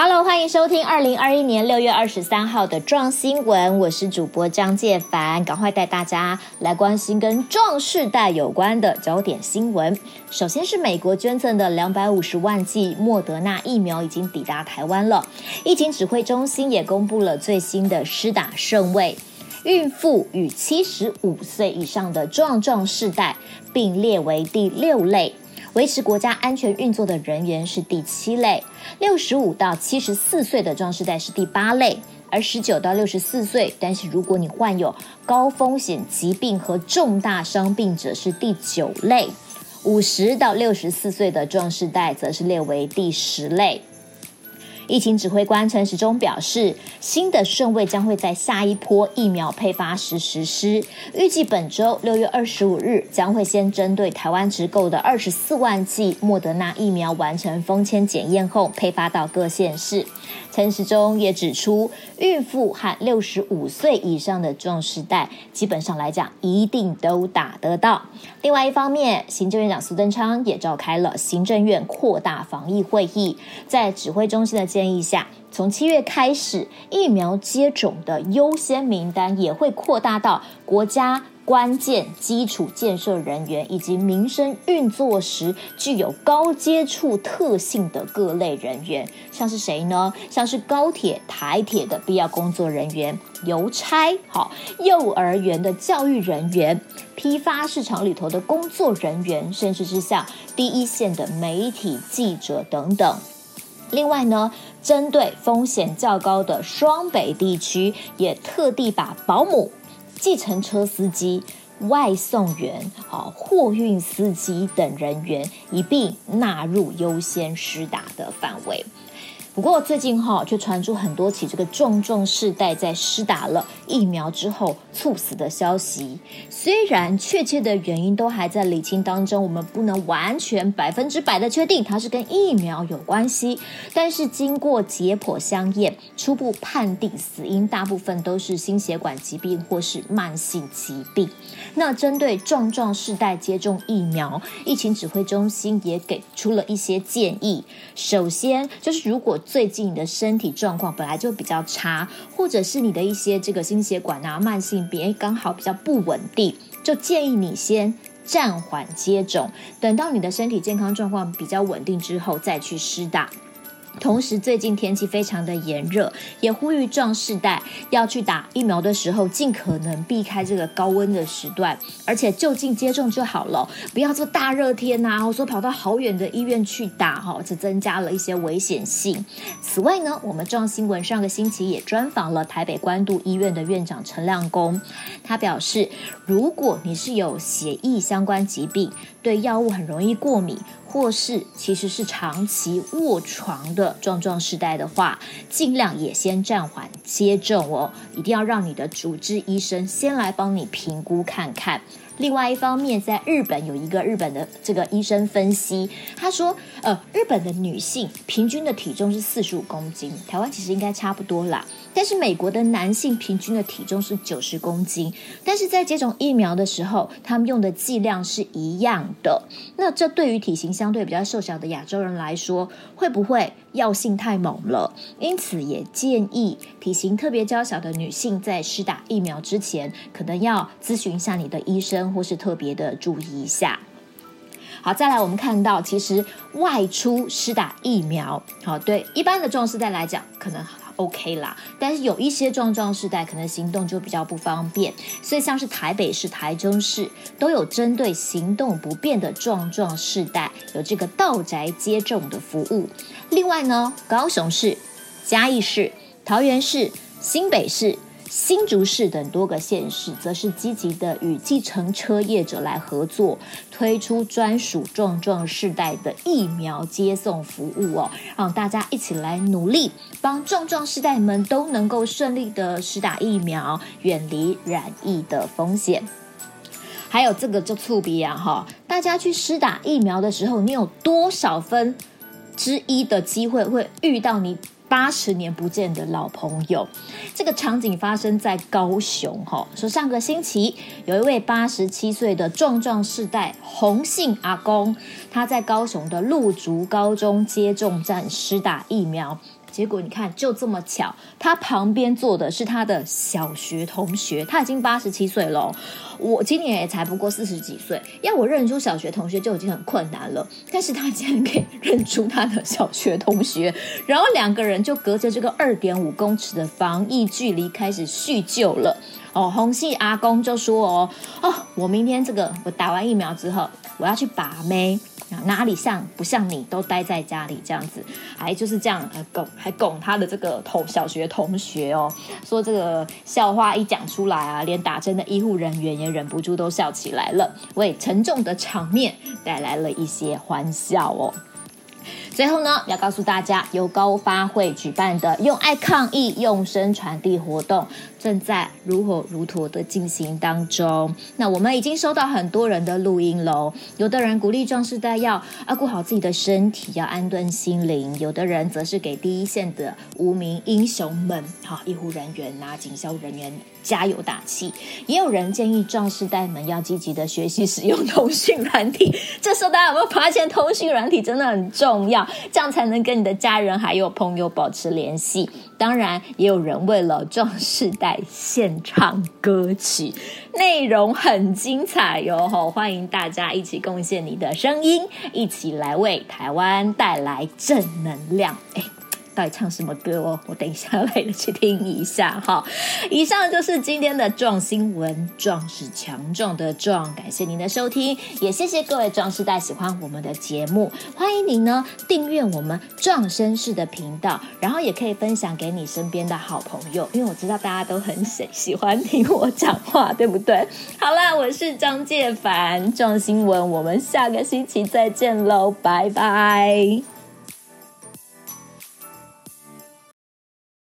Hello，欢迎收听二零二一年六月二十三号的壮新闻，我是主播张介凡，赶快带大家来关心跟壮世代有关的焦点新闻。首先是美国捐赠的两百五十万剂莫德纳疫苗已经抵达台湾了，疫情指挥中心也公布了最新的施打顺位，孕妇与七十五岁以上的壮壮世代并列为第六类。维持国家安全运作的人员是第七类，六十五到七十四岁的壮世代是第八类，而十九到六十四岁，但是如果你患有高风险疾病和重大伤病者是第九类，五十到六十四岁的壮世代则是列为第十类。疫情指挥官陈时中表示，新的顺位将会在下一波疫苗配发时实施。预计本周六月二十五日将会先针对台湾直购的二十四万剂莫德纳疫苗完成封签检验后，配发到各县市。陈时中也指出，孕妇和六十五岁以上的壮世代，基本上来讲一定都打得到。另外一方面，行政院长苏贞昌也召开了行政院扩大防疫会议，在指挥中心的建议下，从七月开始，疫苗接种的优先名单也会扩大到国家关键基础建设人员以及民生运作时具有高接触特性的各类人员，像是谁呢？像是高铁、台铁的必要工作人员、邮差、好幼儿园的教育人员、批发市场里头的工作人员，甚至是像第一线的媒体记者等等。另外呢，针对风险较高的双北地区，也特地把保姆、计程车司机、外送员、啊货运司机等人员一并纳入优先施打的范围。不过最近哈，却传出很多起这个壮壮世代在施打了疫苗之后猝死的消息。虽然确切的原因都还在理清当中，我们不能完全百分之百的确定它是跟疫苗有关系。但是经过解剖相验，初步判定死因大部分都是心血管疾病或是慢性疾病。那针对壮壮世代接种疫苗，疫情指挥中心也给出了一些建议。首先就是如果最近你的身体状况本来就比较差，或者是你的一些这个心血管啊、慢性病刚好比较不稳定，就建议你先暂缓接种，等到你的身体健康状况比较稳定之后再去施打。同时，最近天气非常的炎热，也呼吁壮世代要去打疫苗的时候，尽可能避开这个高温的时段，而且就近接种就好了，不要做大热天呐，或者说跑到好远的医院去打，哈，这增加了一些危险性。此外呢，我们壮新闻上个星期也专访了台北关渡医院的院长陈亮公，他表示，如果你是有血液相关疾病，对药物很容易过敏，或是其实是长期卧床的壮壮时代的话，尽量也先暂缓接种哦，一定要让你的主治医生先来帮你评估看看。另外一方面，在日本有一个日本的这个医生分析，他说，呃，日本的女性平均的体重是四十五公斤，台湾其实应该差不多啦。但是美国的男性平均的体重是九十公斤，但是在接种疫苗的时候，他们用的剂量是一样的。那这对于体型相对比较瘦小的亚洲人来说，会不会药性太猛了？因此也建议体型特别娇小的女性在施打疫苗之前，可能要咨询一下你的医生。或是特别的注意一下。好，再来我们看到，其实外出施打疫苗，好，对一般的壮世代来讲，可能 OK 啦。但是有一些壮壮世代可能行动就比较不方便，所以像是台北市、台中市都有针对行动不便的壮壮世代有这个到宅接种的服务。另外呢，高雄市、嘉义市、桃园市、新北市。新竹市等多个县市，则是积极的与计程车业者来合作，推出专属壮壮世代的疫苗接送服务哦，让大家一起来努力，帮壮壮世代们都能够顺利的施打疫苗，远离染疫的风险。还有这个就触鼻啊哈，大家去施打疫苗的时候，你有多少分之一的机会会遇到你八十年不见的老朋友，这个场景发生在高雄哈。说上个星期有一位八十七岁的壮壮世代红姓阿公，他在高雄的陆竹高中接种站施打疫苗，结果你看，就这么巧，他旁边坐的是他的小学同学，他已经八十七岁了。我今年也才不过四十几岁，要我认出小学同学就已经很困难了。但是他竟然可以认出他的小学同学，然后两个人就隔着这个二点五公尺的防疫距离开始叙旧了。哦，红系阿公就说：“哦，哦，我明天这个我打完疫苗之后，我要去把妹。”哪里像不像你都待在家里这样子，还就是这样呃拱还拱他的这个同小学同学哦，说这个笑话一讲出来啊，连打针的医护人员也忍不住都笑起来了，为沉重的场面带来了一些欢笑哦。最后呢，要告诉大家，由高发会举办的“用爱抗议，用声传递”活动正在如火如荼的进行当中。那我们已经收到很多人的录音喽，有的人鼓励壮世代要啊顾好自己的身体，要安顿心灵；有的人则是给第一线的无名英雄们，好医护人员呐、警消人员。加油打气，也有人建议壮世代们要积极的学习使用通讯软体。这时候大家有没有发现，通讯软体真的很重要，这样才能跟你的家人还有朋友保持联系。当然，也有人为了壮世代献唱歌曲，内容很精彩哟！吼，欢迎大家一起贡献你的声音，一起来为台湾带来正能量。诶到底唱什么歌哦？我等一下来去听一下哈。以上就是今天的壮新闻，壮是强壮的壮。感谢您的收听，也谢谢各位壮世代喜欢我们的节目。欢迎您呢订阅我们壮绅士的频道，然后也可以分享给你身边的好朋友，因为我知道大家都很喜喜欢听我讲话，对不对？好啦，我是张介凡，壮新闻，我们下个星期再见喽，拜拜。